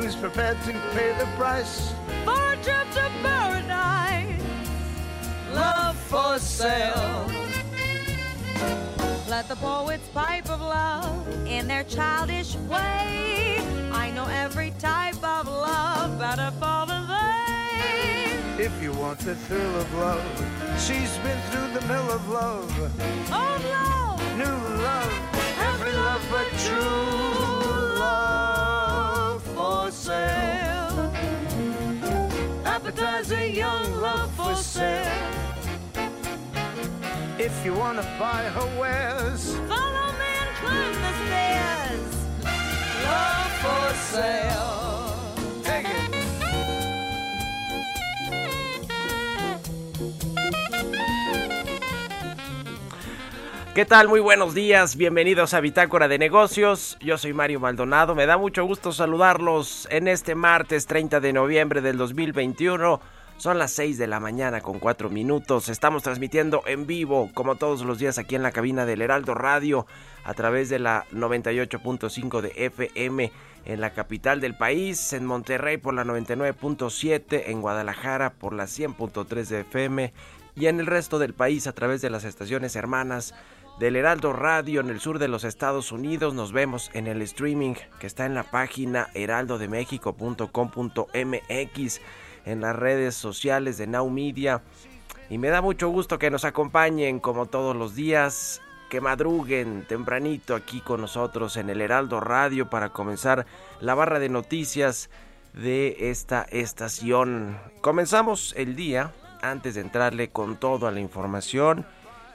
Who's prepared to pay the price for a trip to paradise? Love for sale. Let the poets pipe of love in their childish way. I know every type of love better far than they. If you want the thrill of love, she's been through the mill of love. Oh, love, New love, every love but true love sale. Appetizer, young love for sale. If you wanna buy her wares, follow me and climb the stairs. love for sale. ¿Qué tal? Muy buenos días, bienvenidos a Bitácora de Negocios. Yo soy Mario Maldonado, me da mucho gusto saludarlos en este martes 30 de noviembre del 2021. Son las 6 de la mañana con 4 minutos. Estamos transmitiendo en vivo, como todos los días, aquí en la cabina del Heraldo Radio, a través de la 98.5 de FM en la capital del país, en Monterrey por la 99.7, en Guadalajara por la 100.3 de FM y en el resto del país a través de las estaciones hermanas del Heraldo Radio en el sur de los Estados Unidos. Nos vemos en el streaming que está en la página heraldodemexico.com.mx, en las redes sociales de Now Media. Y me da mucho gusto que nos acompañen como todos los días, que madruguen tempranito aquí con nosotros en el Heraldo Radio para comenzar la barra de noticias de esta estación. Comenzamos el día antes de entrarle con todo a la información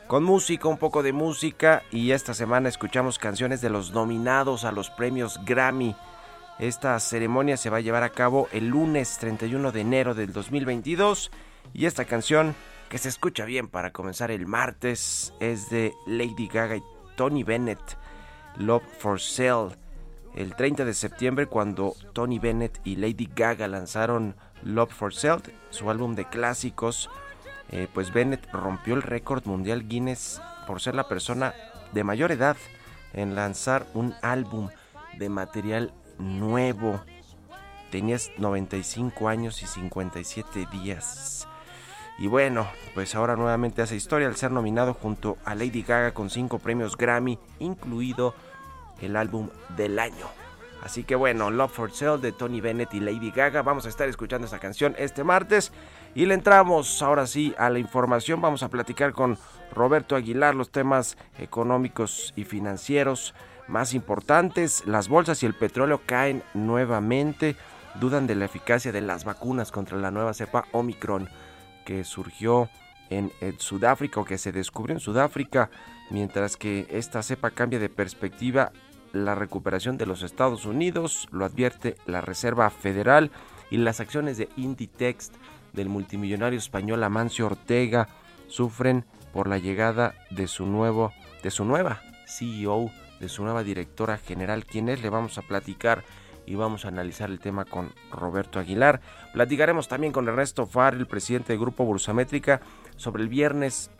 con música, un poco de música y esta semana escuchamos canciones de los nominados a los premios Grammy. Esta ceremonia se va a llevar a cabo el lunes 31 de enero del 2022 y esta canción que se escucha bien para comenzar el martes es de Lady Gaga y Tony Bennett, Love for Sale. El 30 de septiembre cuando Tony Bennett y Lady Gaga lanzaron Love for Sale, su álbum de clásicos, eh, pues Bennett rompió el récord mundial Guinness por ser la persona de mayor edad en lanzar un álbum de material nuevo. Tenías 95 años y 57 días. Y bueno, pues ahora nuevamente hace historia al ser nominado junto a Lady Gaga con 5 premios Grammy, incluido el álbum del año. Así que bueno, Love for Sale de Tony Bennett y Lady Gaga. Vamos a estar escuchando esta canción este martes. Y le entramos ahora sí a la información. Vamos a platicar con Roberto Aguilar los temas económicos y financieros más importantes. Las bolsas y el petróleo caen nuevamente. Dudan de la eficacia de las vacunas contra la nueva cepa Omicron que surgió en, Sudáfrica o que se descubrió en Sudáfrica. Mientras que esta cepa cambia de perspectiva la recuperación de los Estados Unidos, lo advierte la Reserva Federal y las acciones de Inditex del multimillonario español Amancio Ortega sufren por la llegada de su nuevo de su nueva CEO, de su nueva directora general, quien es, le vamos a platicar y vamos a analizar el tema con Roberto Aguilar. Platicaremos también con Ernesto Far, el presidente del Grupo Bursamétrica, sobre el viernes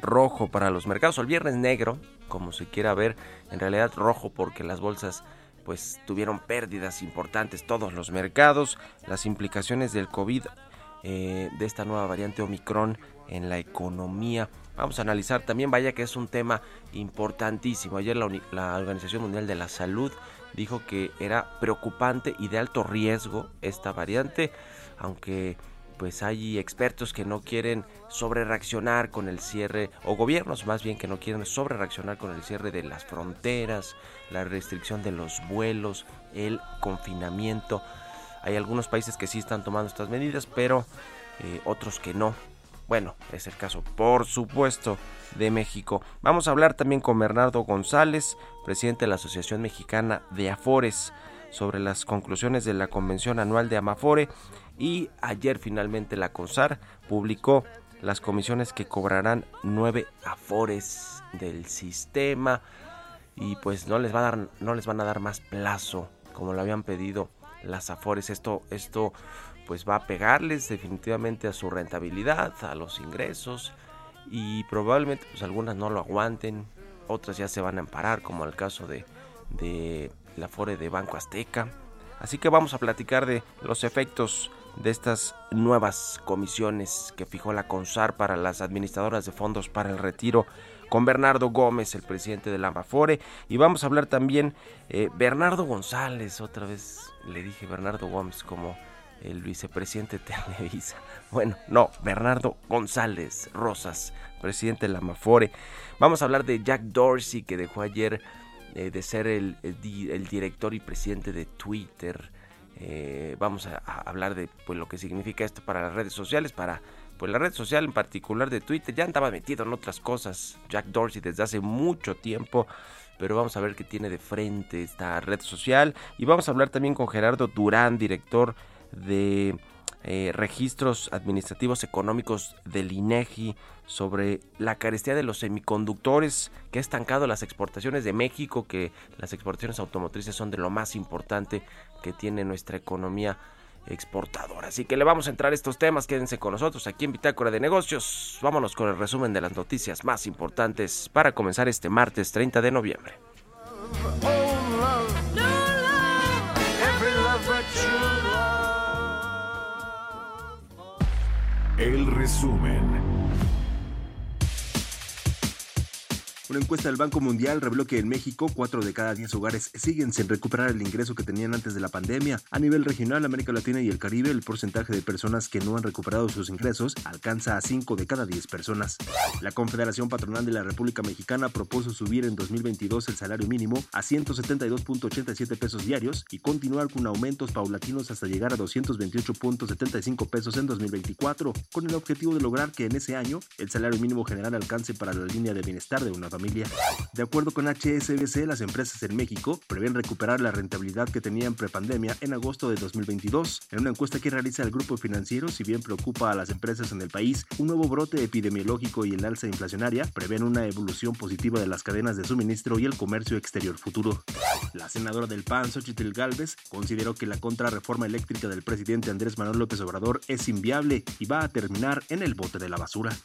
rojo para los mercados, o el viernes negro, como se quiera ver, en realidad rojo porque las bolsas pues tuvieron pérdidas importantes todos los mercados, las implicaciones del COVID, eh, de esta nueva variante Omicron en la economía. Vamos a analizar también, vaya que es un tema importantísimo. Ayer la, la Organización Mundial de la Salud dijo que era preocupante y de alto riesgo esta variante, aunque pues hay expertos que no quieren sobre reaccionar con el cierre, o gobiernos más bien que no quieren sobre reaccionar con el cierre de las fronteras, la restricción de los vuelos, el confinamiento. Hay algunos países que sí están tomando estas medidas, pero eh, otros que no. Bueno, es el caso, por supuesto, de México. Vamos a hablar también con Bernardo González, presidente de la Asociación Mexicana de Afores, sobre las conclusiones de la Convención Anual de Amafore y ayer finalmente la CONSAR publicó las comisiones que cobrarán nueve afores del sistema y pues no les va a dar no les van a dar más plazo como lo habían pedido las afores esto esto pues va a pegarles definitivamente a su rentabilidad a los ingresos y probablemente pues algunas no lo aguanten otras ya se van a amparar como el caso de de la afore de Banco Azteca. Así que vamos a platicar de los efectos de estas nuevas comisiones que fijó la CONSAR para las administradoras de fondos para el retiro con Bernardo Gómez, el presidente de la Amafore, y vamos a hablar también eh, Bernardo González, otra vez le dije Bernardo Gómez como el vicepresidente de Televisa. Bueno, no, Bernardo González Rosas, presidente de la Amafore. Vamos a hablar de Jack Dorsey, que dejó ayer eh, de ser el, director y presidente de Twitter. Eh, vamos a, hablar de pues, lo que significa esto para las redes sociales, para pues la red social en particular de Twitter. Ya andaba metido en otras cosas Jack Dorsey desde hace mucho tiempo. Pero vamos a ver qué tiene de frente esta red social. Y vamos a hablar también con Gerardo Durán, director de eh, registros administrativos económicos del INEGI sobre la carestía de los semiconductores que ha estancado las exportaciones de México, que las exportaciones automotrices son de lo más importante que tiene nuestra economía exportadora. Así que le vamos a entrar a estos temas, quédense con nosotros aquí en Bitácora de Negocios. Vámonos con el resumen de las noticias más importantes para comenzar este martes 30 de noviembre. El resumen. Una encuesta del Banco Mundial reveló que en México 4 de cada 10 hogares siguen sin recuperar el ingreso que tenían antes de la pandemia. A nivel regional, América Latina y el Caribe, el porcentaje de personas que no han recuperado sus ingresos alcanza a 5 de cada 10 personas. La Confederación Patronal de la República Mexicana propuso subir en 2022 el salario mínimo a 172.87 pesos diarios y continuar con aumentos paulatinos hasta llegar a 228.75 pesos en 2024, con el objetivo de lograr que en ese año el salario mínimo general alcance para la línea de bienestar de una De acuerdo con HSBC, las empresas en México prevén recuperar la rentabilidad que tenían prepandemia en agosto de 2022. En una encuesta que realiza el grupo financiero, si bien preocupa a las empresas en el país, un nuevo brote epidemiológico y el alza inflacionaria prevén una evolución positiva de las cadenas de suministro y el comercio exterior futuro. La senadora del PAN, Xochitl Galvez, consideró que la contrarreforma eléctrica del presidente Andrés Manuel López Obrador es inviable y va a terminar en el bote de la basura.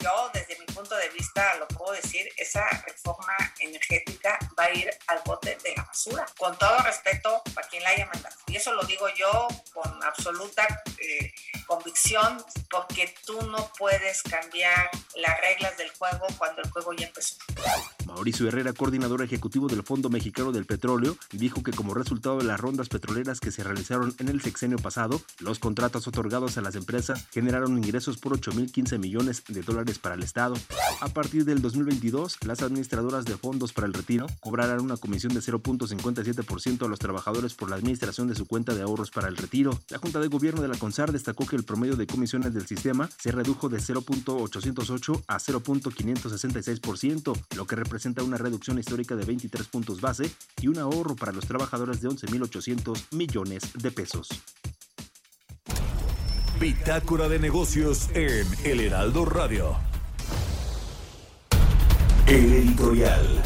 Yo, desde mi punto de vista, lo puedo decir, esa reforma energética va a ir al bote de la basura, con todo respeto a quien la haya mandado. Y eso lo digo yo con absoluta eh, convicción, porque tú no puedes cambiar las reglas del juego cuando el juego ya empezó. Mauricio Herrera, coordinador ejecutivo del Fondo Mexicano del Petróleo, dijo que como resultado de las rondas petroleras que se realizaron en el sexenio pasado, los contratos otorgados a las empresas generaron ingresos por 8.015 millones de dólares para el Estado. A partir del 2022, las administradoras de fondos para el retiro cobrarán una comisión de 0.57% a los trabajadores por la administración de su cuenta de ahorros para el retiro. La Junta de Gobierno de la CONSAR destacó que el promedio de comisiones del sistema se redujo de 0.808 a 0.566%, lo que representa una reducción histórica de 23 puntos base y un ahorro para los trabajadores de 11.800 millones de pesos. Bitácora de negocios en El Heraldo Radio. El editorial.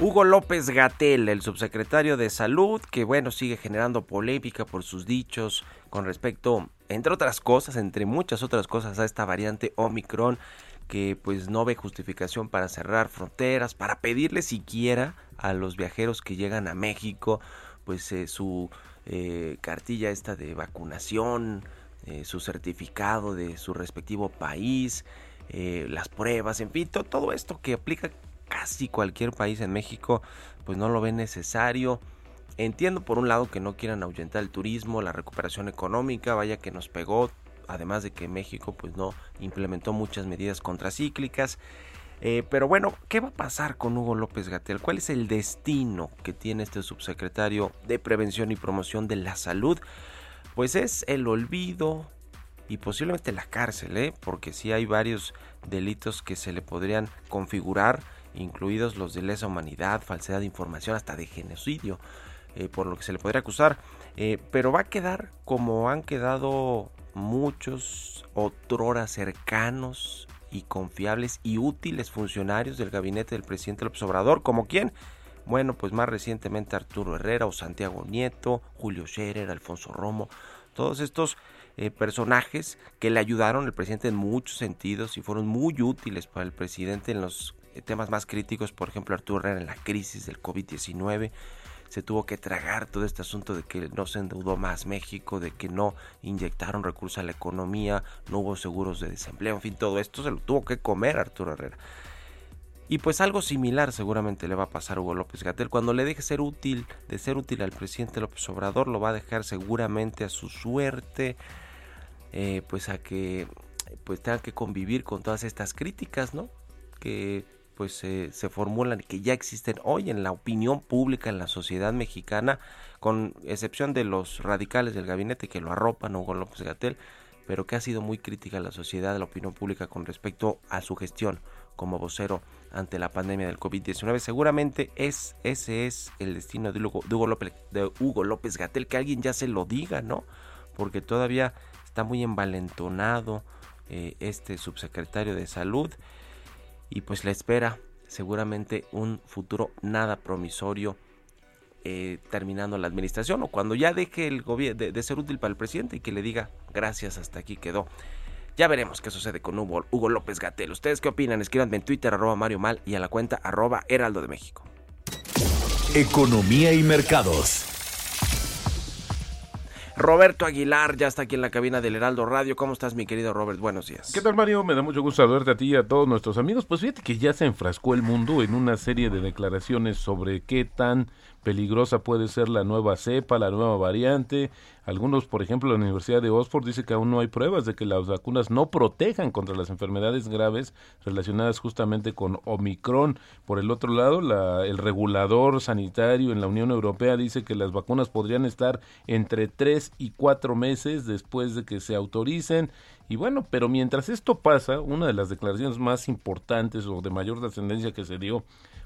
Hugo López Gatel, el subsecretario de Salud, que bueno, sigue generando polémica por sus dichos con respecto, entre otras cosas, entre muchas otras cosas, a esta variante Omicron, que pues no ve justificación para cerrar fronteras, para pedirle siquiera a los viajeros que llegan a México, pues eh, su eh, cartilla esta de vacunación, eh, su certificado de su respectivo país, eh, las pruebas, en fin, todo esto que aplica casi cualquier país en México, pues no lo ve necesario. Entiendo por un lado que no quieran ahuyentar el turismo, la recuperación económica, vaya que nos pegó, además de que México pues no implementó muchas medidas contracíclicas. Eh, pero bueno, ¿qué va a pasar con Hugo López Gatel? ¿Cuál es el destino que tiene este subsecretario de Prevención y Promoción de la Salud? Pues es el olvido y posiblemente la cárcel, ¿eh? porque sí hay varios delitos que se le podrían configurar, incluidos los de lesa humanidad, falsedad de información, hasta de genocidio, eh, por lo que se le podría acusar. Eh, pero va a quedar como han quedado muchos otrora cercanos y confiables y útiles funcionarios del gabinete del presidente López Obrador, como quién? Bueno, pues más recientemente Arturo Herrera o Santiago Nieto, Julio Scherer, Alfonso Romo, todos estos eh, personajes que le ayudaron al presidente en muchos sentidos y fueron muy útiles para el presidente en los temas más críticos, por ejemplo Arturo Herrera en la crisis del COVID-19, se tuvo que tragar todo este asunto de que no se endeudó más México, de que no inyectaron recursos a la economía, no hubo seguros de desempleo, en fin, todo esto se lo tuvo que comer Arturo Herrera. Y pues algo similar seguramente le va a pasar a Hugo López Gatel. Cuando le deje ser útil, de ser útil al presidente López Obrador, lo va a dejar seguramente a su suerte, eh, pues a que pues tenga que convivir con todas estas críticas, ¿no? Que pues se formulan que ya existen hoy en la opinión pública en la sociedad mexicana, con excepción de los radicales del gabinete que lo arropan, Hugo López Gatel, pero que ha sido muy crítica la sociedad, de la opinión pública con respecto a su gestión como vocero ante la pandemia del COVID-19. Seguramente es, ese es el destino de Hugo, López, de Hugo López Gatel, que alguien ya se lo diga, ¿no? Porque todavía está muy envalentonado eh, este subsecretario de salud y pues le espera seguramente un futuro nada promisorio eh, terminando la administración o cuando ya deje el gobierno de, ser útil para el presidente y que le diga gracias hasta aquí quedó. Ya veremos qué sucede con Hugo, Hugo López Gatel. ¿Ustedes qué opinan? Escríbanme en Twitter arroba Mario Mal y a la cuenta arroba Heraldo de México. Economía y mercados. Roberto Aguilar ya está aquí en la cabina del Heraldo Radio. ¿Cómo estás, mi querido Robert? Buenos días. ¿Qué tal, Mario? Me da mucho gusto saludarte a ti y a todos nuestros amigos. Pues fíjate que ya se enfrascó el mundo en una serie de declaraciones sobre qué tan peligrosa puede ser la nueva cepa, la nueva variante. Algunos, por ejemplo, la Universidad de Oxford dice que aún no hay pruebas de que las vacunas no protejan contra las enfermedades graves relacionadas justamente con Omicron. Por el otro lado, la, el regulador sanitario en la Unión Europea dice que las vacunas podrían estar entre tres y cuatro meses después de que se autoricen. Y bueno, pero mientras esto pasa, una de las declaraciones más importantes o de mayor trascendencia que se dio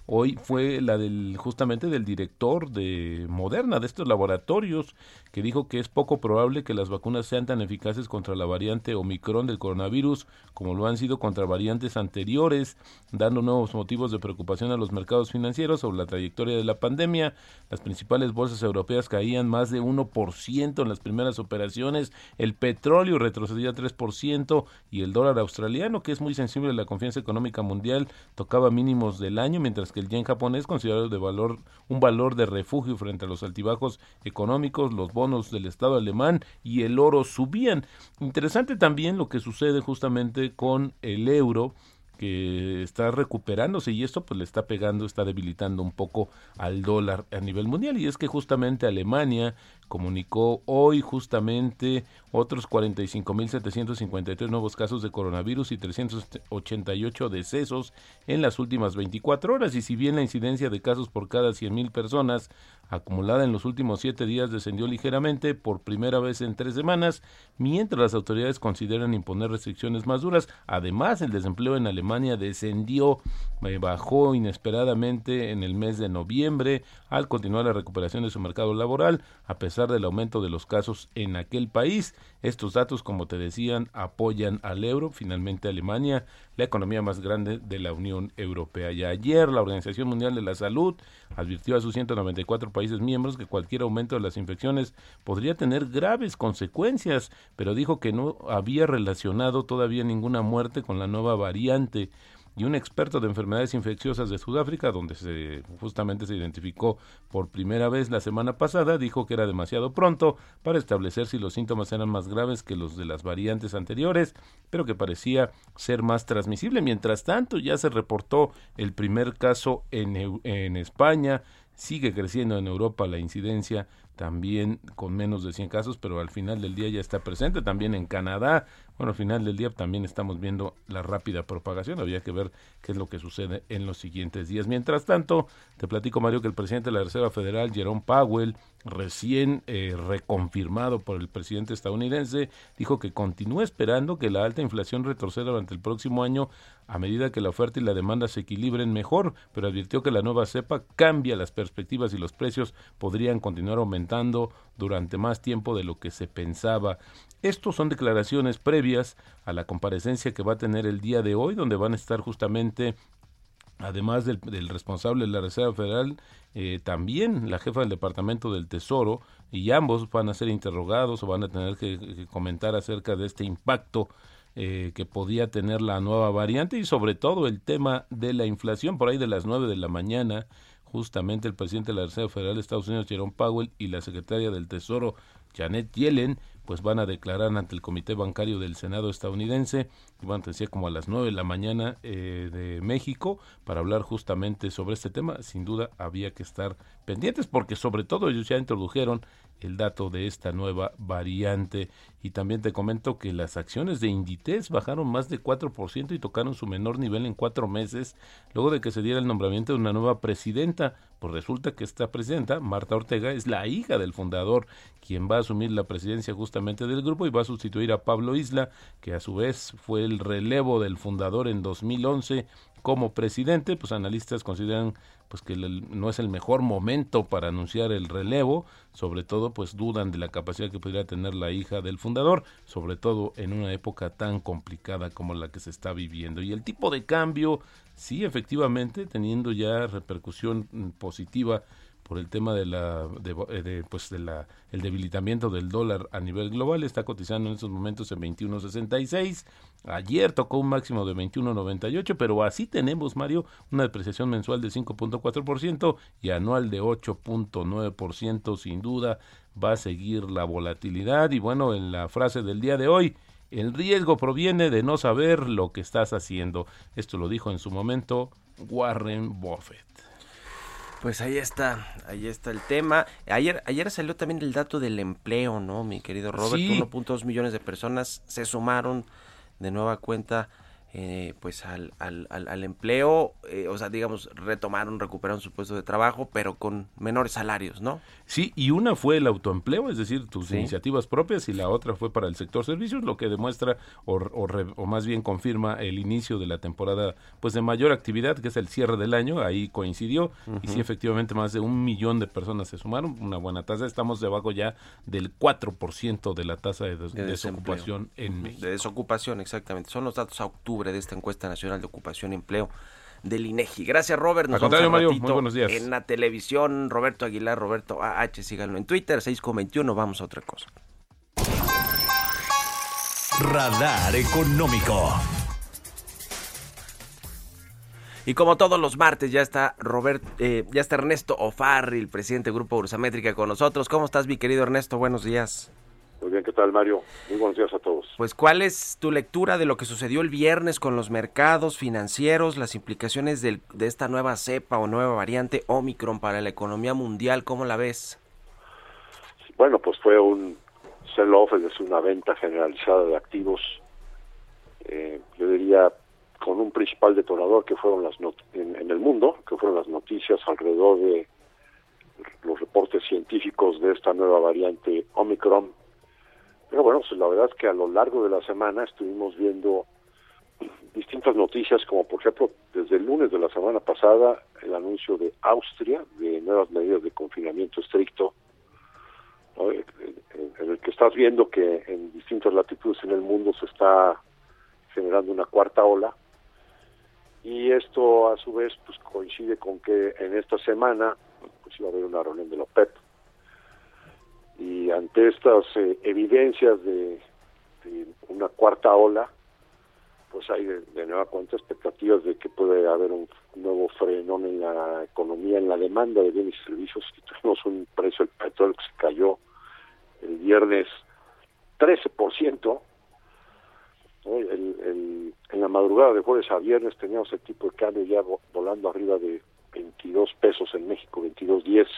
hoy fue la del justamente del director de Moderna, de estos laboratorios, que dijo que es poco probable que las vacunas sean tan eficaces contra la variante Omicron del coronavirus como lo han sido contra variantes anteriores, dando nuevos motivos de preocupación a los mercados financieros sobre la trayectoria de la pandemia. Las principales bolsas europeas caían más de 1% en las primeras operaciones, el petróleo retrocedía 3% y el dólar australiano, que es muy sensible a la confianza económica mundial, tocaba mínimos del año, mientras que el yen japonés considerado de valor un valor de refugio frente a los altibajos económicos, los bonos del Estado alemán y el oro subían. Interesante también lo que sucede justamente con el euro que está recuperándose y esto pues le está pegando, está debilitando un poco al dólar a nivel mundial y es que justamente Alemania comunicó hoy justamente otros 45.753 nuevos casos de coronavirus y 388 decesos en las últimas 24 horas. Y si bien la incidencia de casos por cada 100.000 personas acumulada en los últimos siete días descendió ligeramente por primera vez en tres semanas, mientras las autoridades consideran imponer restricciones más duras. Además, el desempleo en Alemania descendió, eh, bajó inesperadamente en el mes de noviembre al continuar la recuperación de su mercado laboral, a pesar del aumento de los casos en aquel país. Estos datos, como te decían, apoyan al euro. Finalmente, Alemania, la economía más grande de la Unión Europea. Y ayer la Organización Mundial de la Salud advirtió a sus 194 países miembros que cualquier aumento de las infecciones podría tener graves consecuencias, pero dijo que no había relacionado todavía ninguna muerte con la nueva variante y un experto de enfermedades infecciosas de Sudáfrica, donde se justamente se identificó por primera vez la semana pasada, dijo que era demasiado pronto para establecer si los síntomas eran más graves que los de las variantes anteriores, pero que parecía ser más transmisible. Mientras tanto, ya se reportó el primer caso en, en España, sigue creciendo en Europa la incidencia también con menos de 100 casos, pero al final del día ya está presente también en Canadá. Bueno, al final del día también estamos viendo la rápida propagación. Había que ver qué es lo que sucede en los siguientes días. Mientras tanto, te platico, Mario, que el presidente de la Reserva Federal, Jerome Powell, recién eh, reconfirmado por el presidente estadounidense, dijo que continúa esperando que la alta inflación retroceda durante el próximo año a medida que la oferta y la demanda se equilibren mejor, pero advirtió que la nueva cepa cambia las perspectivas y los precios podrían continuar aumentando durante más tiempo de lo que se pensaba. Estos son declaraciones previas a la comparecencia que va a tener el día de hoy, donde van a estar justamente además del, responsable de la Reserva Federal, eh, también la jefa del Departamento del Tesoro, y ambos van a ser interrogados o van a tener que comentar acerca de este impacto eh, que podía tener la nueva variante y sobre todo el tema de la inflación por ahí de las nueve de la mañana justamente el presidente de la Reserva Federal de Estados Unidos Jerome Powell y la secretaria del Tesoro Janet Yellen pues van a declarar ante el Comité Bancario del Senado estadounidense, van a decir como a las nueve de la mañana eh, de México, para hablar justamente sobre este tema. Sin duda había que estar pendientes porque sobre todo ellos ya introdujeron el dato de esta nueva variante. Y también te comento que las acciones de Inditex bajaron más de 4% y tocaron su menor nivel en cuatro meses, luego de que se diera el nombramiento de una nueva presidenta. Pues resulta que esta presidenta, Marta Ortega, es la hija del fundador, quien va a asumir la presidencia justamente del grupo y va a sustituir a Pablo Isla, que a su vez fue el relevo del fundador en 2011 como presidente, pues analistas consideran pues que no es el mejor momento para anunciar el relevo, sobre todo pues dudan de la capacidad que podría tener la hija del fundador, sobre todo en una época tan complicada como la que se está viviendo. Y el tipo de cambio, sí, efectivamente, teniendo ya repercusión positiva por el tema de la eh, de, pues de la el debilitamiento del dólar a nivel global. Está cotizando en estos momentos en 21.66 ayer tocó un máximo de 21.98 pero así tenemos Mario una depreciación mensual de 5.4% y anual de 8.9% sin duda va a seguir la volatilidad. Y bueno en la frase del día de hoy el riesgo proviene de no saber lo que estás haciendo. Esto lo dijo en su momento Warren Buffett pues ahí está, ahí está el tema. Ayer, ayer salió también el dato del empleo, ¿no, mi querido Robert? 1.2 millones de personas se sumaron de nueva cuenta eh, pues al, al, al, empleo, eh, o sea, digamos, retomaron, recuperaron su puesto de trabajo, pero con menores salarios, ¿no? Sí, y una fue el autoempleo, es decir, tus iniciativas propias, y la otra fue para el sector servicios, lo que demuestra o, o, más bien confirma el inicio de la temporada pues de mayor actividad, que es el cierre del año, ahí coincidió, y sí, efectivamente, más de un millón de personas se sumaron, una buena tasa, estamos debajo ya del 4% de la tasa de, desocupación en México. De desocupación, exactamente, son los datos a octubre de esta encuesta nacional de ocupación y empleo del INEGI. Gracias, Robert. Nos Al Mario, muy buenos días. En la televisión, Roberto Aguilar, Roberto AH, síganlo en Twitter, 6.21, vamos a otra cosa. Radar Económico. Y como todos los martes, ya está Robert, eh, ya está Ernesto Ofarri, el presidente del Grupo Ursamétrica, con nosotros. ¿Cómo estás, mi querido Ernesto? Buenos días. Muy bien, ¿qué tal Mario? Muy buenos días a todos. Pues ¿cuál es tu lectura de lo que sucedió el viernes con los mercados financieros, las implicaciones de esta nueva cepa o nueva variante Omicron para la economía mundial? ¿Cómo la ves? Bueno, pues fue un sell-off, es decir, una venta generalizada de activos, eh, yo diría con un principal detonador que fueron las en, en el mundo, que fueron las noticias alrededor de los reportes científicos de esta nueva variante Omicron pero bueno, pues la verdad es que a lo largo de la semana estuvimos viendo distintas noticias, como por ejemplo, desde el lunes de la semana pasada, el anuncio de Austria de nuevas medidas de confinamiento estricto, en el que estás viendo que en distintas latitudes en el mundo se está generando una cuarta ola, y esto a su vez pues coincide con que en esta semana pues iba a haber una reunión de la OPEP y ante estas eh, evidencias de, una cuarta ola, pues hay de, nueva cuenta expectativas de que puede haber un nuevo frenón en la economía, en la demanda de bienes y servicios. Tuvimos un precio del petróleo que se cayó el viernes 13%. en la madrugada de jueves a viernes teníamos el tipo de cambio ya volando arriba de 22 pesos en México, 22.10.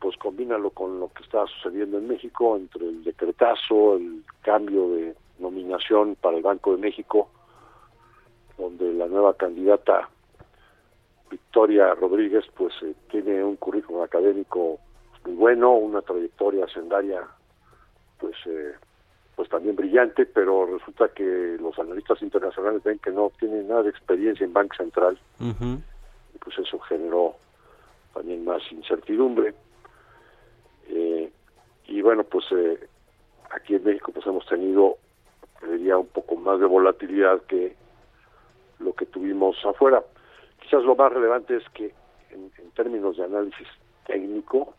Pues combínalo con lo que está sucediendo en México entre el decretazo, el cambio de nominación para el Banco de México, donde la nueva candidata Victoria Rodríguez pues eh, tiene un currículum académico muy bueno, una trayectoria sendaria pues eh, pues también brillante, pero resulta que los analistas internacionales ven que no tiene nada de experiencia en Banco Central y pues eso generó también más incertidumbre eh, y bueno pues aquí en México pues hemos tenido diría un poco más de volatilidad que lo que tuvimos afuera. Quizás lo más relevante es que en, términos de análisis técnico,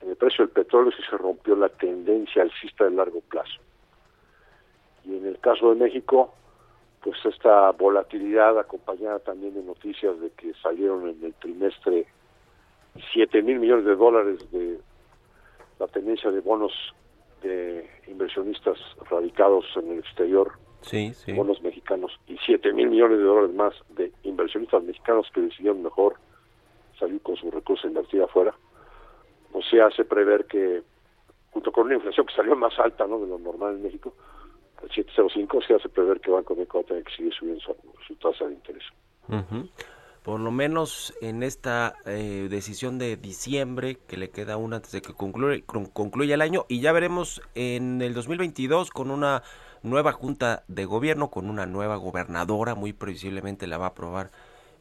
en el precio del petróleo sí se rompió la tendencia alcista de largo plazo. Y en el caso de México, pues esta volatilidad acompañada también de noticias de que salieron en el trimestre 7 mil millones de dólares de la tendencia de bonos de inversionistas radicados en el exterior, sí, sí. bonos mexicanos, y 7 mil millones de dólares más de inversionistas mexicanos que decidieron mejor salir con sus recursos e invertir afuera, o se hace prever que, junto con una inflación que salió más alta ¿no? de lo normal en México, el 705, se hace prever que Banco de México va a tener que seguir subiendo su, tasa de interés por lo menos en esta eh, decisión de diciembre, que le queda una antes de que concluya, concluya el año, y ya veremos en el 2022 con una nueva junta de gobierno, con una nueva gobernadora, muy previsiblemente la va a aprobar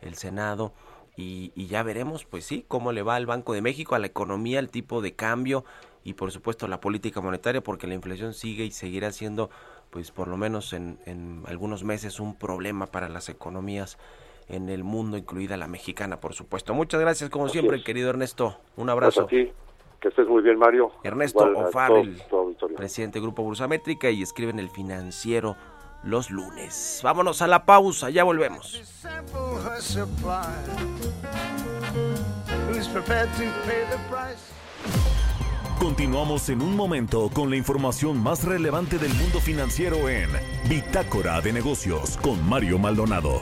el Senado, y, y ya veremos, pues sí, cómo le va al Banco de México, a la economía, el tipo de cambio, y por supuesto la política monetaria, porque la inflación sigue y seguirá siendo, pues por lo menos en, en algunos meses, un problema para las economías en el mundo, incluida la mexicana, por supuesto. Muchas gracias, como siempre, querido Ernesto. Un abrazo. Que estés muy bien, Mario. Ernesto O'Farrell, presidente del Grupo Bursamétrica y escribe en El Financiero los lunes. Vámonos a la pausa, ya volvemos. Continuamos en un momento con la información más relevante del mundo financiero en Bitácora de Negocios con Mario Maldonado.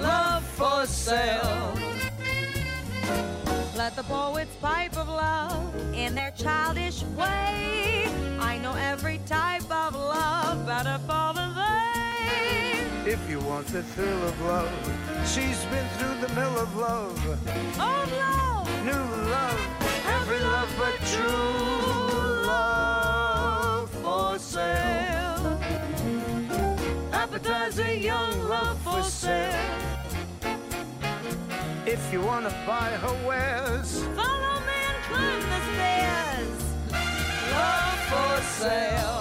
Love for sale. Let the poets pipe of love in their childish way. I know every type of love better fall in vain. If you want the thrill of love, she's been through the mill of love. Old love, new love every love but true love for sale. Young love for sale. If you wanna buy her wares, follow me and climb the stairs. Love for sale.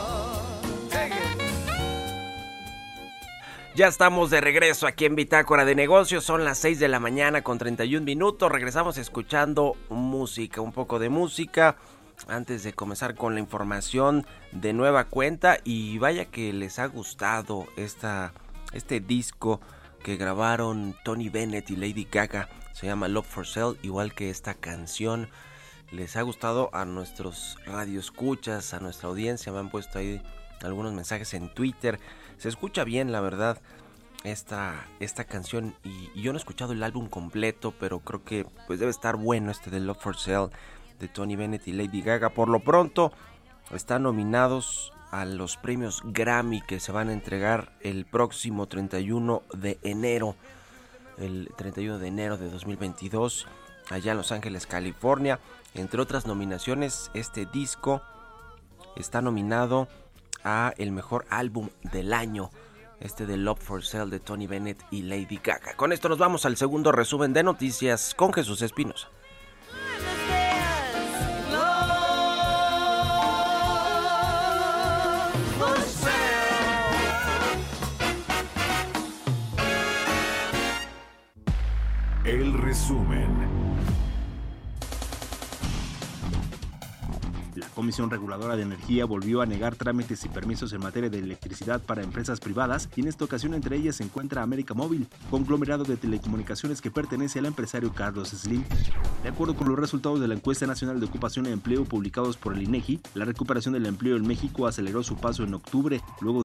Ya estamos de regreso aquí en Bitácora de Negocios. Son las 6 de la mañana con 31 minutos. Regresamos escuchando música, un poco de música. Antes de comenzar con la información de nueva cuenta. Y vaya que les ha gustado esta, este disco que grabaron Tony Bennett y Lady Gaga. Se llama Love for Sale, igual que esta canción. Les ha gustado a nuestros radioescuchas, a nuestra audiencia. Me han puesto ahí algunos mensajes en Twitter se escucha bien, la verdad, esta, esta canción. Y, yo no he escuchado el álbum completo, pero creo que pues debe estar bueno este de Love for Sale de Tony Bennett y Lady Gaga. Por lo pronto, están nominados a los premios Grammy que se van a entregar el próximo 31 de enero. El 31 de enero de 2022, allá en Los Ángeles, California. Entre otras nominaciones, este disco está nominado a el mejor álbum del año este de Love for Sale de Tony Bennett y Lady Gaga. Con esto nos vamos al segundo resumen de noticias con Jesús Espinosa. Resumen. La Comisión Reguladora de Energía volvió a negar trámites y permisos en materia de electricidad para empresas privadas y en esta ocasión entre ellas se encuentra América Móvil, conglomerado de telecomunicaciones que pertenece al empresario Carlos Slim. De acuerdo con los resultados de la encuesta nacional de ocupación y empleo publicados por el INEGI, la recuperación del empleo en México aceleró su paso en octubre, luego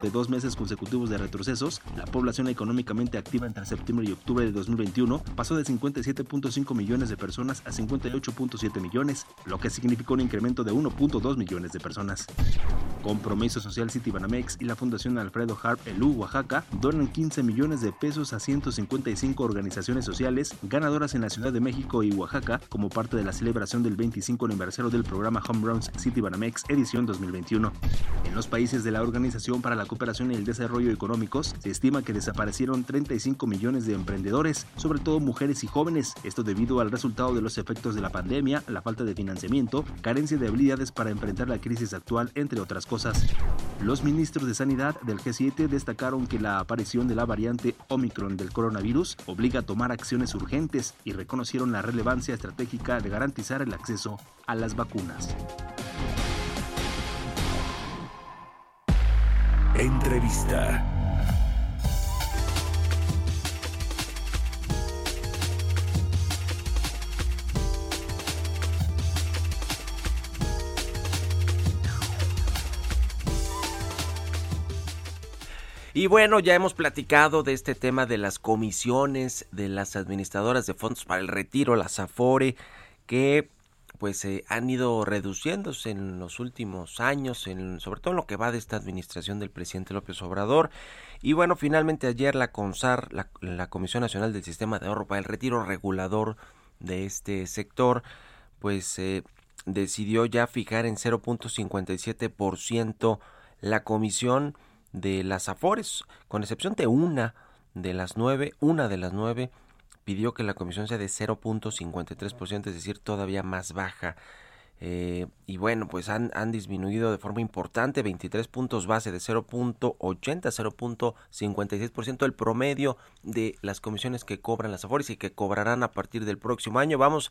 De dos meses consecutivos de retrocesos, la población económicamente activa entre septiembre y octubre de 2021 pasó de 57.5 millones de personas a 58.7 millones, lo que significó un incremento de 1.2 millones de personas. Compromiso Social Citibanamex y la Fundación Alfredo Harp Elú Oaxaca donan 15 millones de pesos a 155 organizaciones sociales ganadoras en la Ciudad de México y Oaxaca como parte de la celebración del 25 aniversario del programa Home Runs Citibanamex edición 2021. En los países de la Organización para la Cooperación y el Desarrollo Económicos, se estima que desaparecieron 35 millones de emprendedores, sobre todo mujeres y jóvenes, esto debido al resultado de los efectos de la pandemia, la falta de financiamiento, carencia de habilidades para enfrentar la crisis actual, entre otras cosas. Los ministros de Sanidad del G7 destacaron que la aparición de la variante Omicron del coronavirus obliga a tomar acciones urgentes y reconocieron la relevancia estratégica de garantizar el acceso a las vacunas. Entrevista. Y bueno, ya hemos platicado de este tema de las comisiones de las administradoras de fondos para el retiro, las AFORE, que pues se han ido reduciéndose en los últimos años, sobre todo en lo que va de esta administración del presidente López Obrador. Y bueno, finalmente ayer la CONSAR, la, Comisión Nacional del Sistema de Ahorro para el Retiro, regulador de este sector, pues eh, decidió ya fijar en 0.57% la comisión de las AFORES, con excepción de una de las nueve, una de las nueve pidió que la comisión sea de 0.53%, es decir, todavía más baja. Eh, y bueno, pues han, disminuido de forma importante, 23 puntos base de 0.80 0.56% el promedio de las comisiones que cobran las Afores y que cobrarán a partir del próximo año. Vamos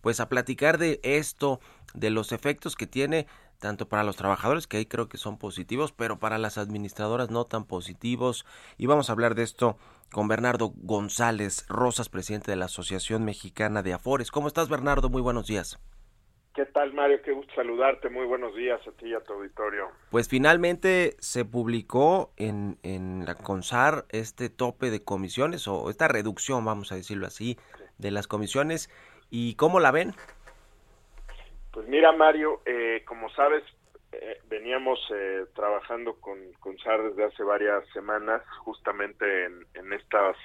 pues a platicar de esto, de los efectos que tiene tanto para los trabajadores, que ahí creo que son positivos, pero para las administradoras no tan positivos. Y vamos a hablar de esto con Bernardo González Rosas, presidente de la Asociación Mexicana de Afores. ¿Cómo estás, Bernardo? Muy buenos días. ¿Qué tal, Mario? Qué gusto saludarte. Muy buenos días a ti y a tu auditorio. Pues finalmente se publicó en, en la CONSAR este tope de comisiones, o esta reducción, vamos a decirlo así, de las comisiones. ¿Y cómo la ven? Pues mira, Mario, eh, como sabes, eh, veníamos eh, trabajando con, con SAR desde hace varias semanas, justamente en, en estas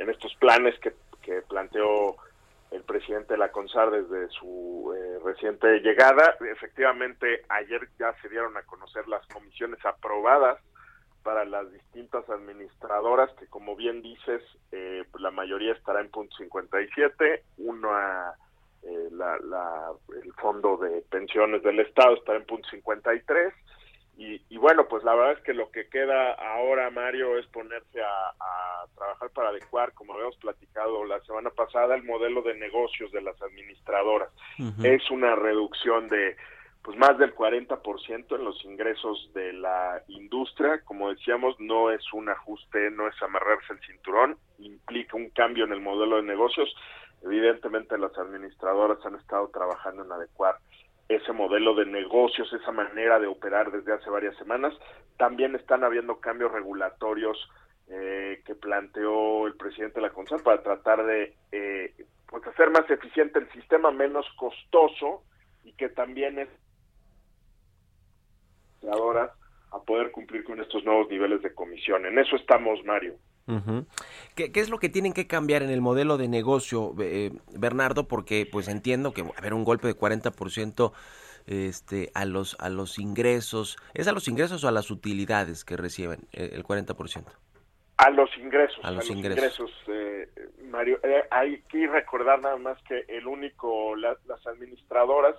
en estos planes que, que, planteó el presidente de la CONSAR desde su reciente llegada. Efectivamente, ayer ya se dieron a conocer las comisiones aprobadas para las distintas administradoras, que como bien dices, pues la mayoría estará en punto 57, una eh, la, la, el fondo de pensiones del Estado está en punto 53 y, y bueno, pues la verdad es que lo que queda ahora, Mario, es ponerse a, a trabajar para adecuar, como habíamos platicado la semana pasada, el modelo de negocios de las administradoras. Es una reducción de pues más del 40% en los ingresos de la industria. Como decíamos, no es un ajuste, no es amarrarse el cinturón, implica un cambio en el modelo de negocios evidentemente las administradoras han estado trabajando en adecuar ese modelo de negocios, esa manera de operar desde hace varias semanas. También están habiendo cambios regulatorios eh, que planteó el presidente de la CONSAL para tratar de eh, pues hacer más eficiente el sistema, menos costoso y que también es a poder cumplir con estos nuevos niveles de comisión. En eso estamos, Mario. ¿Qué, es lo que tienen que cambiar en el modelo de negocio, eh, Bernardo? Porque pues entiendo que va a haber un golpe de 40% este, a, los, a los ingresos. ¿Es a los ingresos o a las utilidades que reciben eh, el 40%? A los ingresos. A los, ingresos. Eh, Mario. hay que recordar nada más que el único, las administradoras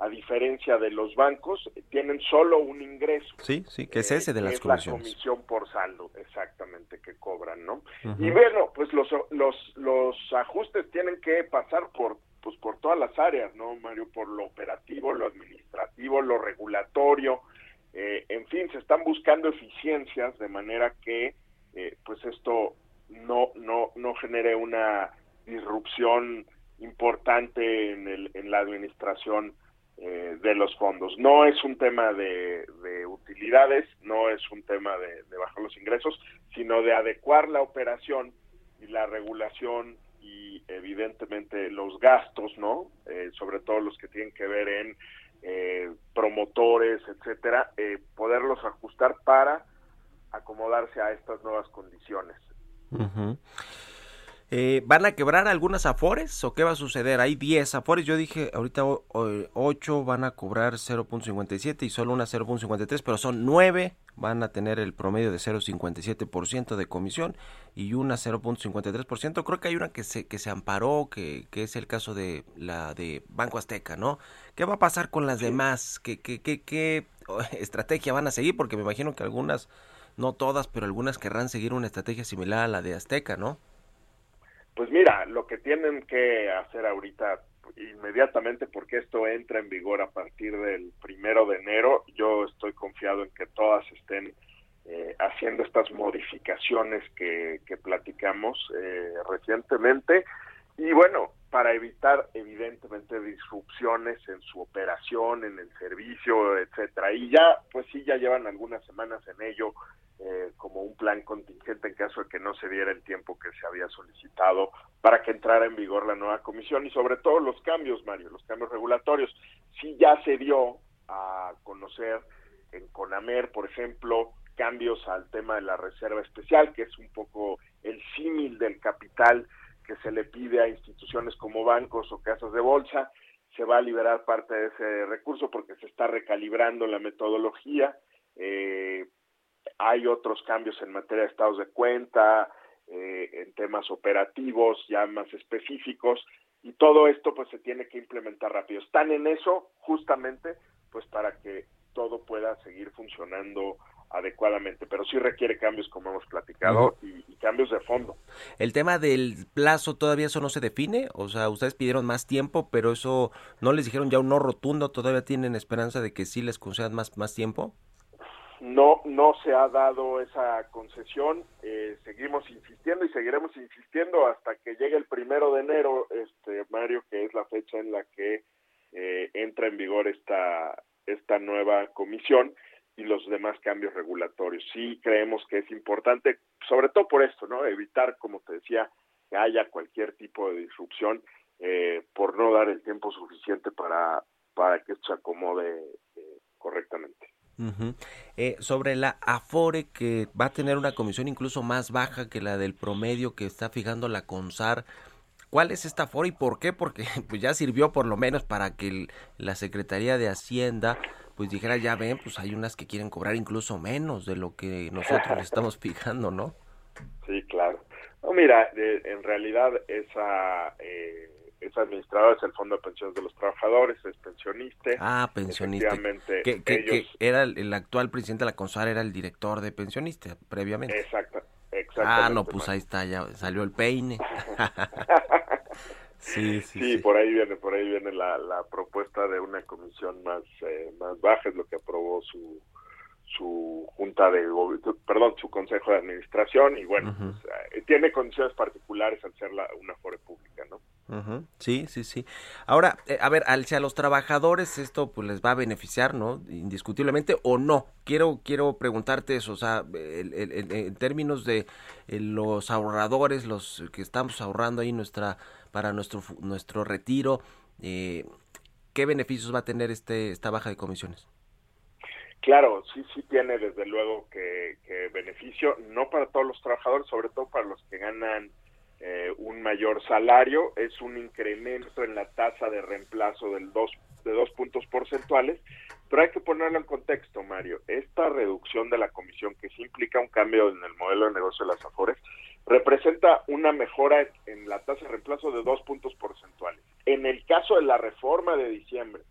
a diferencia de los bancos, tienen solo un ingreso. Sí, sí, que es ese de las es comisiones. la comisión por saldo, exactamente, que cobran, ¿no? Y bueno, pues los, los, los ajustes tienen que pasar por, pues por todas las áreas, ¿no, Mario? Por lo operativo, lo administrativo, lo regulatorio, eh, en fin, se están buscando eficiencias de manera que, eh, pues esto no, no, no genere una disrupción importante en, el, en la administración eh, de los fondos. No es un tema de, utilidades, no es un tema de, bajar los ingresos, sino de adecuar la operación y la regulación y evidentemente los gastos, ¿no? Eh, sobre todo los que tienen que ver en eh, promotores, etcétera, poderlos ajustar para acomodarse a estas nuevas condiciones. Eh, ¿Van a quebrar algunas afores o qué va a suceder? Hay 10 afores, yo dije ahorita 8 van a cobrar 0.57 y solo una 0.53, pero son 9 van a tener el promedio de 0.57% de comisión y una 0.53%. Creo que hay una que se, que se amparó, que, que, es el caso de la de Banco Azteca, ¿no? ¿Qué va a pasar con las demás? ¿Qué, qué, qué, qué estrategia van a seguir? Porque me imagino que algunas, no todas, pero algunas querrán seguir una estrategia similar a la de Azteca, ¿no? Pues mira, lo que tienen que hacer ahorita inmediatamente porque esto entra en vigor a partir del primero de enero, yo estoy confiado en que todas estén eh, haciendo estas modificaciones que, que platicamos eh, recientemente y bueno, para evitar evidentemente disrupciones en su operación, en el servicio, etcétera. Y ya, pues sí, ya llevan algunas semanas en ello eh, como un plan contingente en caso de que no se diera el tiempo que se había solicitado para que entrara en vigor la nueva comisión y sobre todo los cambios, Mario, los cambios regulatorios. Sí ya se dio a conocer en CONAMER, por ejemplo, cambios al tema de la reserva especial, que es un poco el símil del capital que se le pide a instituciones como bancos o casas de bolsa. Se va a liberar parte de ese recurso porque se está recalibrando la metodología. Eh, hay otros cambios en materia de estados de cuenta, eh, en temas operativos ya más específicos, y todo esto pues se tiene que implementar rápido. Están en eso justamente pues para que todo pueda seguir funcionando adecuadamente, pero sí requiere cambios como hemos platicado y, y, cambios de fondo. El tema del plazo todavía eso no se define, o sea, ustedes pidieron más tiempo, pero eso no les dijeron ya un no rotundo, todavía tienen esperanza de que sí les concedan más más tiempo no no se ha dado esa concesión. Eh, seguimos insistiendo y seguiremos insistiendo hasta que llegue el primero de enero este Mario que es la fecha en la que eh, entra en vigor esta esta nueva comisión y los demás cambios regulatorios. Sí creemos que es importante sobre todo por esto no evitar como te decía que haya cualquier tipo de disrupción eh, por no dar el tiempo suficiente para para que esto se acomode correctamente eh, sobre la Afore, que va a tener una comisión incluso más baja que la del promedio que está fijando la CONSAR. ¿Cuál es esta Afore y por qué? Porque pues ya sirvió por lo menos para que la Secretaría de Hacienda pues dijera, ya ven, pues hay unas que quieren cobrar incluso menos de lo que nosotros estamos fijando, ¿no? Sí, claro. No, mira, en realidad esa... Eh es administrador, es el Fondo de Pensiones de los Trabajadores, es pensionista. Ah, pensionista. Que, era el, actual presidente de la CONSAR, era el director de pensionista previamente. Exacto, Ah, no, pues ahí está, ya salió el peine. sí, sí, sí, por ahí viene, por ahí viene la, la propuesta de una comisión más, eh, más baja, es lo que aprobó su, su junta de perdón su consejo de administración y bueno pues, tiene condiciones particulares al ser la, una fore pública no Sí, sí, sí. Ahora, eh, a ver, al, si a los trabajadores esto pues les va a beneficiar, ¿no? Indiscutiblemente o no. Quiero quiero preguntarte eso, o sea, en términos de eh, los ahorradores, los que estamos ahorrando ahí nuestra para nuestro nuestro retiro, eh, ¿qué beneficios va a tener este esta baja de comisiones? Claro, sí, sí tiene desde luego que, beneficio, no para todos los trabajadores, sobre todo para los que ganan eh, un mayor salario, es un incremento en la tasa de reemplazo del dos, de dos puntos porcentuales, pero hay que ponerlo en contexto, Mario. Esta reducción de la comisión, que sí implica un cambio en el modelo de negocio de las AFORES, representa una mejora en la tasa de reemplazo de dos puntos porcentuales. En el caso de la reforma de diciembre,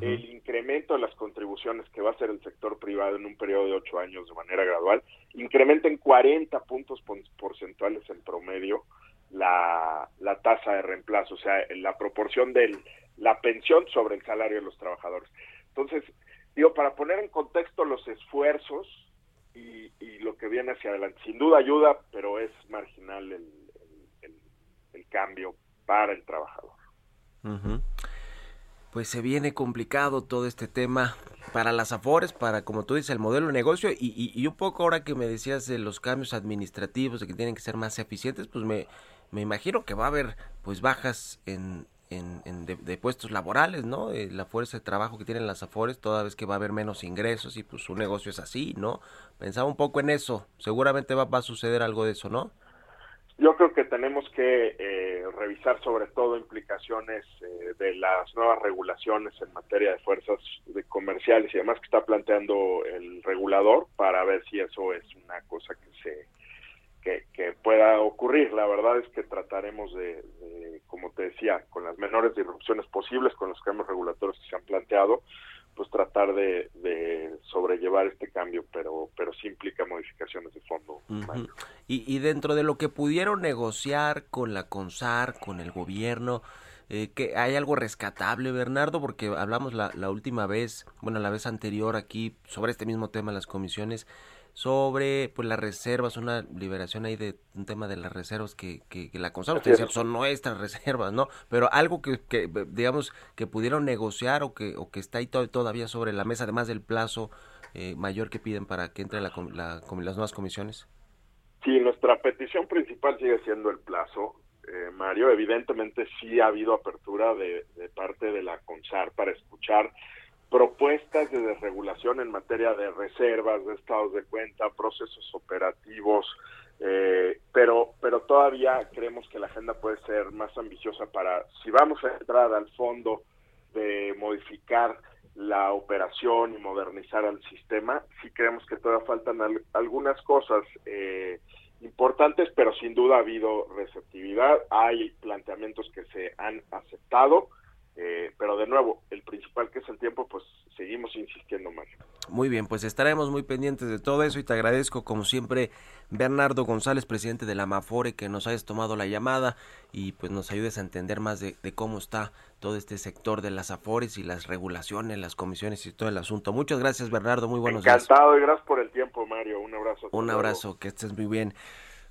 el incremento de las contribuciones que va a hacer el sector privado en un periodo de ocho años de manera gradual, incrementa en 40 puntos porcentuales en promedio la, la tasa de reemplazo, o sea, la proporción de la pensión sobre el salario de los trabajadores. Entonces, digo, para poner en contexto los esfuerzos y, lo que viene hacia adelante, sin duda ayuda, pero es marginal el, el, cambio para el trabajador. Pues se viene complicado todo este tema para las afores, para, como tú dices, el modelo de negocio y, y, un poco ahora que me decías de los cambios administrativos, de que tienen que ser más eficientes, pues me, me imagino que va a haber pues bajas en, en, de, puestos laborales, ¿no? Eh, la fuerza de trabajo que tienen las afores, toda vez que va a haber menos ingresos y pues su negocio es así, ¿no? Pensaba un poco en eso, seguramente va, va a suceder algo de eso, ¿no? Yo creo que tenemos que eh, revisar sobre todo implicaciones eh, de las nuevas regulaciones en materia de fuerzas de comerciales y demás que está planteando el regulador para ver si eso es una cosa que se que, pueda ocurrir. La verdad es que trataremos de, como te decía, con las menores disrupciones posibles, con los cambios regulatorios que se han planteado, pues tratar de, sobrellevar este cambio, pero, pero sí implica modificaciones de fondo. y, y dentro de lo que pudieron negociar con la CONSAR, con el gobierno, eh, que hay algo rescatable, Bernardo, porque hablamos la, la última vez, bueno, la vez anterior aquí sobre este mismo tema, las comisiones, sobre pues las reservas, una liberación ahí de un tema de las reservas que, que, la CONSAR, usted decía, son nuestras reservas, ¿no? Pero algo que, que, digamos que pudieron negociar o que, o que está ahí todavía sobre la mesa, además del plazo eh, mayor que piden para que entre la, la, las nuevas comisiones. Sí, nuestra petición principal sigue siendo el plazo. Eh, Mario, evidentemente sí ha habido apertura de, de parte de la CONSAR para escuchar propuestas de desregulación en materia de reservas, de estados de cuenta, procesos operativos, eh, pero, pero todavía creemos que la agenda puede ser más ambiciosa para, si vamos a entrar al fondo de modificar la operación y modernizar el sistema, sí creemos que todavía faltan algunas cosas eh, importantes, pero sin duda ha habido receptividad, hay planteamientos que se han aceptado, eh, pero de nuevo, el principal que es el tiempo, pues seguimos insistiendo, más. Muy bien, pues estaremos muy pendientes de todo eso y te agradezco como siempre, Bernardo González, presidente de la Mafore, que nos hayas tomado la llamada y pues nos ayudes a entender más de, cómo está todo este sector de las Afores y las regulaciones, las comisiones y todo el asunto. Muchas gracias, Bernardo, muy buenos días. Encantado y gracias por el tiempo, Mario. Un abrazo. Un abrazo, que estés muy bien.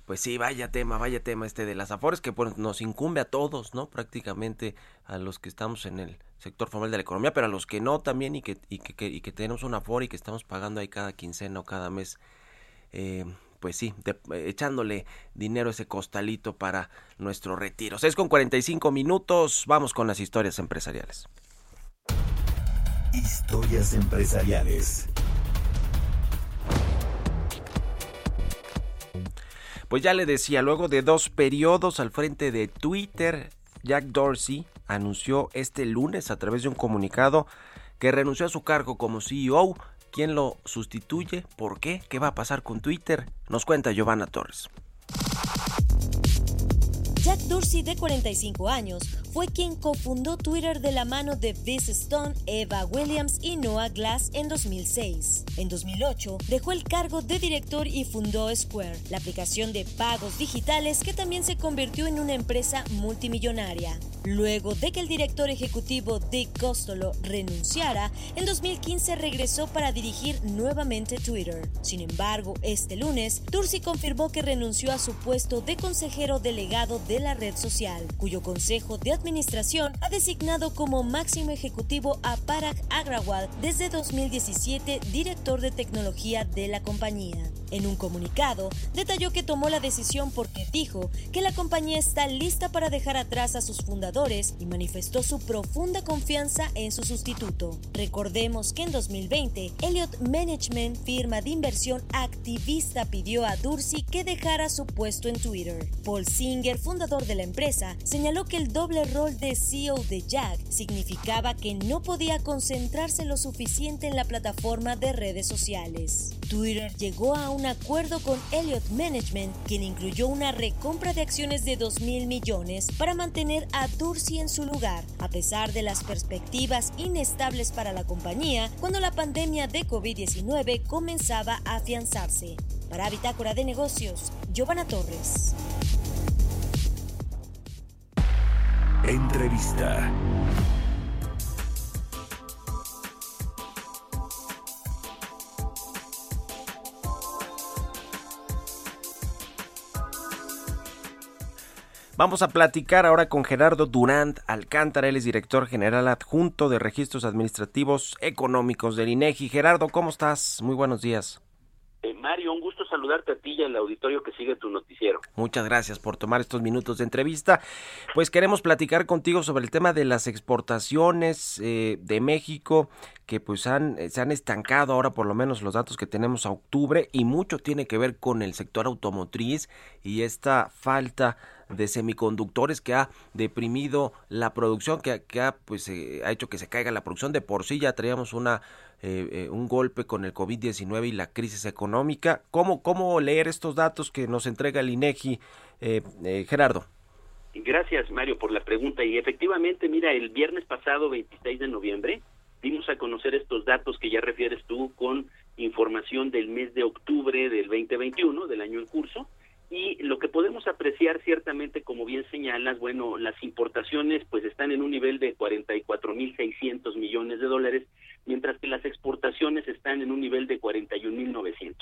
Pues sí, vaya tema, vaya tema este de las afores que pues, nos incumbe a todos, ¿no? Prácticamente a los que estamos en el sector formal de la economía, pero a los que no también y que, tenemos una afore y que estamos pagando ahí cada quincena o cada mes. Eh, pues sí, echándole dinero a ese costalito para nuestro retiro. 6 con 45 minutos, vamos con las historias empresariales. Historias empresariales. Pues ya le decía, luego de dos periodos al frente de Twitter, Jack Dorsey anunció este lunes a través de un comunicado que renunció a su cargo como CEO. ¿Quién lo sustituye? ¿Por qué? ¿Qué va a pasar con Twitter? Nos cuenta Giovanna Torres. Jack Dorsey, de 45 años, fue quien cofundó Twitter de la mano de Biz Stone, Eva Williams y Noah Glass en 2006. En 2008 dejó el cargo de director y fundó Square, la aplicación de pagos digitales que también se convirtió en una empresa multimillonaria. Luego de que el director ejecutivo Dick Costolo renunciara, en 2015 regresó para dirigir nuevamente Twitter. Sin embargo, este lunes, Tursi confirmó que renunció a su puesto de consejero delegado de la red social, cuyo consejo de administración ha designado como máximo ejecutivo a Parag Agrawal desde 2017, director de tecnología de la compañía. En un comunicado, detalló que tomó la decisión porque dijo que la compañía está lista para dejar atrás a sus fundadores y manifestó su profunda confianza en su sustituto. Recordemos que en 2020, Elliott Management, firma de inversión activista, pidió a Dursi que dejara su puesto en Twitter. Paul Singer, fundador de la empresa, señaló que el doble rol de CEO de Jack significaba que no podía concentrarse lo suficiente en la plataforma de redes sociales. Twitter llegó a un acuerdo con Elliott Management, quien incluyó una recompra de acciones de 2 mil millones para mantener a Dursi en su lugar, a pesar de las perspectivas inestables para la compañía cuando la pandemia de COVID-19 comenzaba a afianzarse. Para Bitácora de Negocios, Giovanna Torres. Entrevista. Vamos a platicar ahora con Gerardo Durant Alcántara, él es director general adjunto de Registros Administrativos Económicos del INEGI. Gerardo, ¿cómo estás? Muy buenos días. Eh, Mario, un gusto saludarte a ti y al auditorio que sigue tu noticiero. Muchas gracias por tomar estos minutos de entrevista. Pues queremos platicar contigo sobre el tema de las exportaciones eh, de México que pues han, eh, se han estancado ahora por lo menos los datos que tenemos a octubre y mucho tiene que ver con el sector automotriz y esta falta de semiconductores que ha deprimido la producción, que, que ha, pues, eh, ha hecho que se caiga la producción. De por sí ya traíamos una, eh, eh, un golpe con el COVID-19 y la crisis económica. ¿Cómo, ¿Cómo leer estos datos que nos entrega el INEGI, Gerardo? Gracias, Mario, por la pregunta. Y efectivamente, mira, el viernes pasado, 26 de noviembre, dimos a conocer estos datos que ya refieres tú con información del mes de octubre del 2021, del año en curso, y lo que podemos apreciar ciertamente, como bien señalas, bueno, las importaciones pues están en un nivel de 44.600 millones de dólares, mientras que las exportaciones están en un nivel de 41.900.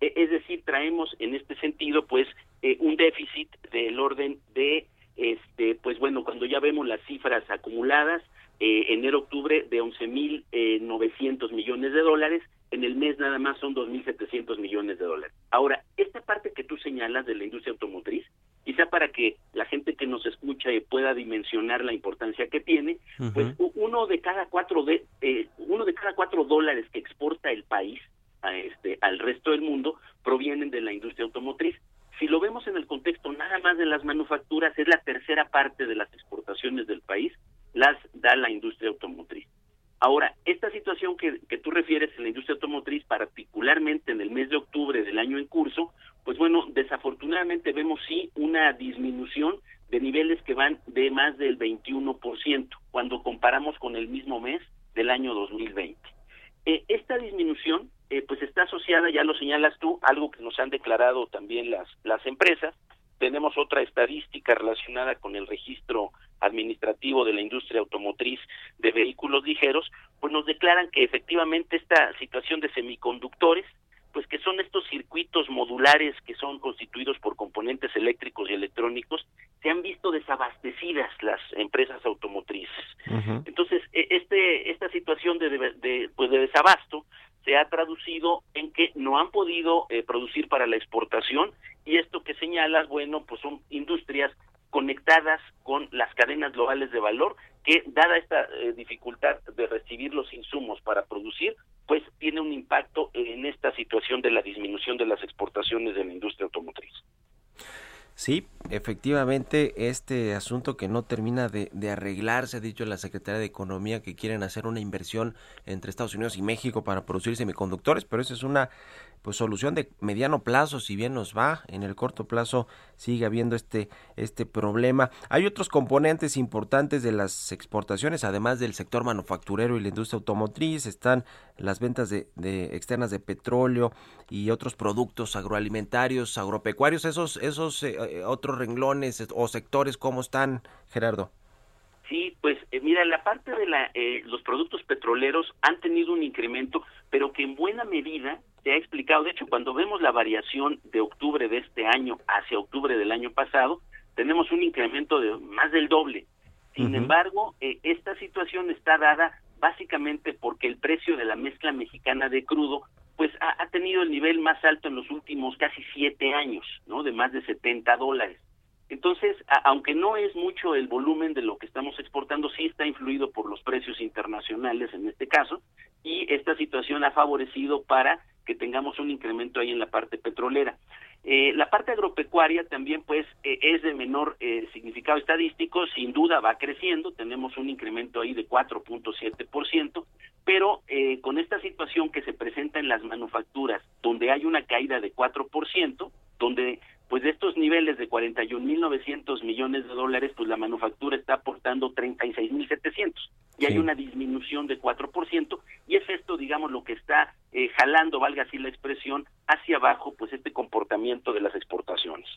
E, es decir, traemos en este sentido pues eh, un déficit del orden de este pues bueno, cuando ya vemos las cifras acumuladas, eh, enero-octubre de 11.900 eh, millones de dólares, en el mes nada más son 2.700 millones de dólares. Ahora, esta parte que tú señalas de la industria automotriz, quizá para que la gente que nos escucha pueda dimensionar la importancia que tiene, pues uno de cada cuatro de eh, uno de cada cuatro dólares que exporta el país a este al resto del mundo provienen de la industria automotriz. Si lo vemos en el contexto nada más de las manufacturas, es la tercera parte de las exportaciones del país, las da la industria automotriz. Ahora, esta situación que, que, tú refieres en la industria automotriz, particularmente en el mes de octubre del año en curso, desafortunadamente vemos sí una disminución de niveles que van de más del 21% cuando comparamos con el mismo mes del año 2020. Eh, esta disminución eh, pues está asociada, ya lo señalas tú, algo que nos han declarado también las, las empresas, tenemos otra estadística relacionada con el registro administrativo de la industria automotriz de vehículos ligeros, pues nos declaran que efectivamente esta situación de semiconductores, pues que son estos circuitos modulares que son constituidos por componentes eléctricos y electrónicos, se han visto desabastecidas las empresas automotrices. Entonces, e, este esta situación de, de, pues de desabasto se ha traducido en que no han podido eh, producir para la exportación y esto que señalas, bueno, pues son industrias conectadas con las cadenas globales de valor que dada esta eh, dificultad de recibir los insumos para producir, tiene un impacto en esta situación de la disminución de las exportaciones de la industria automotriz. Sí, efectivamente, este asunto que no termina de, arreglarse, ha dicho la Secretaría de Economía que quieren hacer una inversión entre Estados Unidos y México para producir semiconductores, pero esa es una pues solución de mediano plazo, si bien nos va, en el corto plazo sigue habiendo este, este problema. Hay otros componentes importantes de las exportaciones, además del sector manufacturero y la industria automotriz, están las ventas de, de externas de petróleo y otros productos agroalimentarios, agropecuarios, esos, esos eh, otros renglones o sectores, ¿cómo están, Gerardo? Sí, pues eh, mira, la parte de la, eh, los productos petroleros han tenido un incremento, pero que en buena medida se ha explicado. De hecho, cuando vemos la variación de octubre de este año hacia octubre del año pasado, tenemos un incremento de más del doble. Sin embargo, eh, esta situación está dada básicamente porque el precio de la mezcla mexicana de crudo pues ha, ha, tenido el nivel más alto en los últimos casi siete años, ¿no? De más de 70 dólares. Entonces, aunque no es mucho el volumen de lo que estamos exportando, sí está influido por los precios internacionales en este caso, y esta situación ha favorecido para que tengamos un incremento ahí en la parte petrolera. Eh, la parte agropecuaria también pues eh, es de menor eh, significado estadístico, sin duda va creciendo, tenemos un incremento ahí de 4.7%, pero eh, con esta situación que se presenta en las manufacturas, donde hay una caída de 4%, donde pues de estos niveles de 41.900 millones de dólares, pues la manufactura está aportando 36.700 y hay una disminución de 4% y es esto, digamos, lo que está eh, jalando, valga así la expresión, hacia abajo, pues este comportamiento de las exportaciones.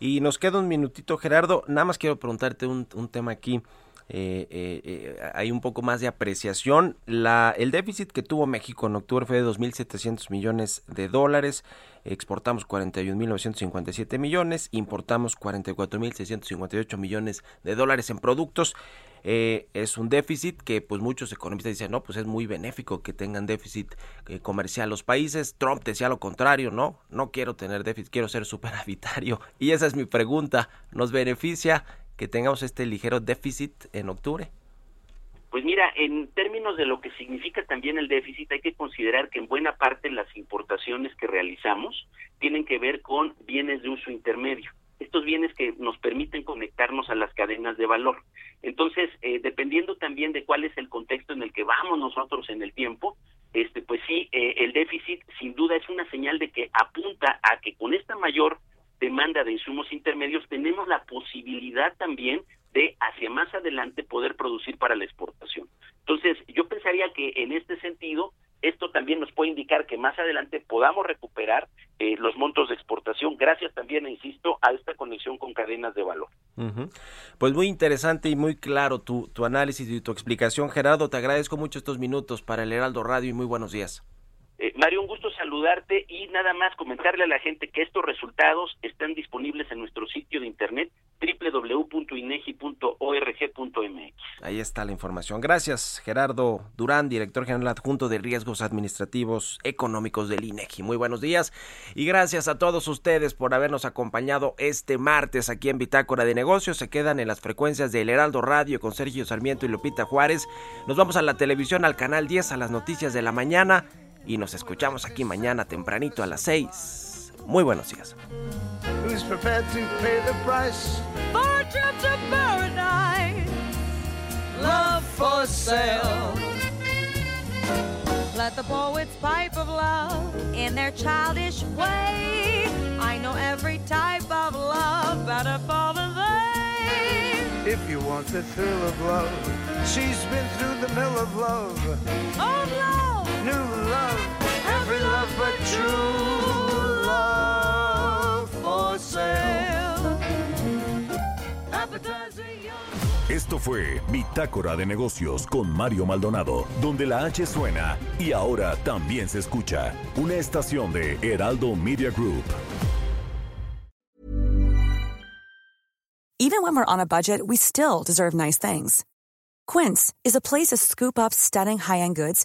Y nos queda un minutito, Gerardo, nada más quiero preguntarte un, un tema aquí. Eh, eh, eh, hay un poco más de apreciación. El déficit que tuvo México en octubre fue de 2.700 millones de dólares. Exportamos 41.957 millones, importamos 44.658 millones de dólares en productos. Es un déficit que pues muchos economistas dicen, no, pues es muy benéfico que tengan déficit comercial los países. Trump decía lo contrario, no, no quiero tener déficit, quiero ser superavitario. Y esa es mi pregunta, ¿nos beneficia que tengamos este ligero déficit en octubre? Pues mira, en términos de lo que significa también el déficit, hay que considerar que en buena parte las importaciones que realizamos tienen que ver con bienes de uso intermedio. Estos bienes que nos permiten conectarnos a las cadenas de valor. Entonces, eh, dependiendo también de cuál es el contexto en el que vamos nosotros en el tiempo, este, pues sí, eh, el déficit sin duda es una señal de que apunta a que con esta mayor demanda de insumos intermedios tenemos la posibilidad también de hacia más adelante poder producir para la exportación. Entonces, yo pensaría que en este sentido, esto también nos puede indicar que más adelante podamos recuperar eh, los montos de exportación, gracias también, insisto, a esta conexión con cadenas de valor. Pues muy interesante y muy claro tu, tu análisis y tu explicación, Gerardo. Te agradezco mucho estos minutos para el Heraldo Radio y muy buenos días. Eh, Mario, un gusto saludarte y nada más comentarle a la gente que estos resultados están disponibles en nuestro sitio de internet www.inegi.org.mx. Ahí está la información. Gracias, Gerardo Durán, director general adjunto de Riesgos Administrativos Económicos del INEGI. Muy buenos días y gracias a todos ustedes por habernos acompañado este martes aquí en Bitácora de Negocios. Se quedan en las frecuencias del Heraldo Radio con Sergio Sarmiento y Lupita Juárez. Nos vamos a la televisión, al canal 10, a las noticias de la mañana y nos escuchamos aquí mañana tempranito a las 6. Muy buenos días. Who's prepared to pay the price for a trip to paradise? Love for sale. Let the poets pipe of love in their childish way. I know every type of love better fall in vain. If you want the thrill of love, she's been through the mill of love. Old love, New love, every love but true love for sale. Appetizing young. Esto fue Bitácora de Negocios con Mario Maldonado, donde la H suena y ahora también se escucha. Una estación de Heraldo Media Group. Even when we're on a budget, we still deserve nice things. Quince is a place to scoop up stunning high-end goods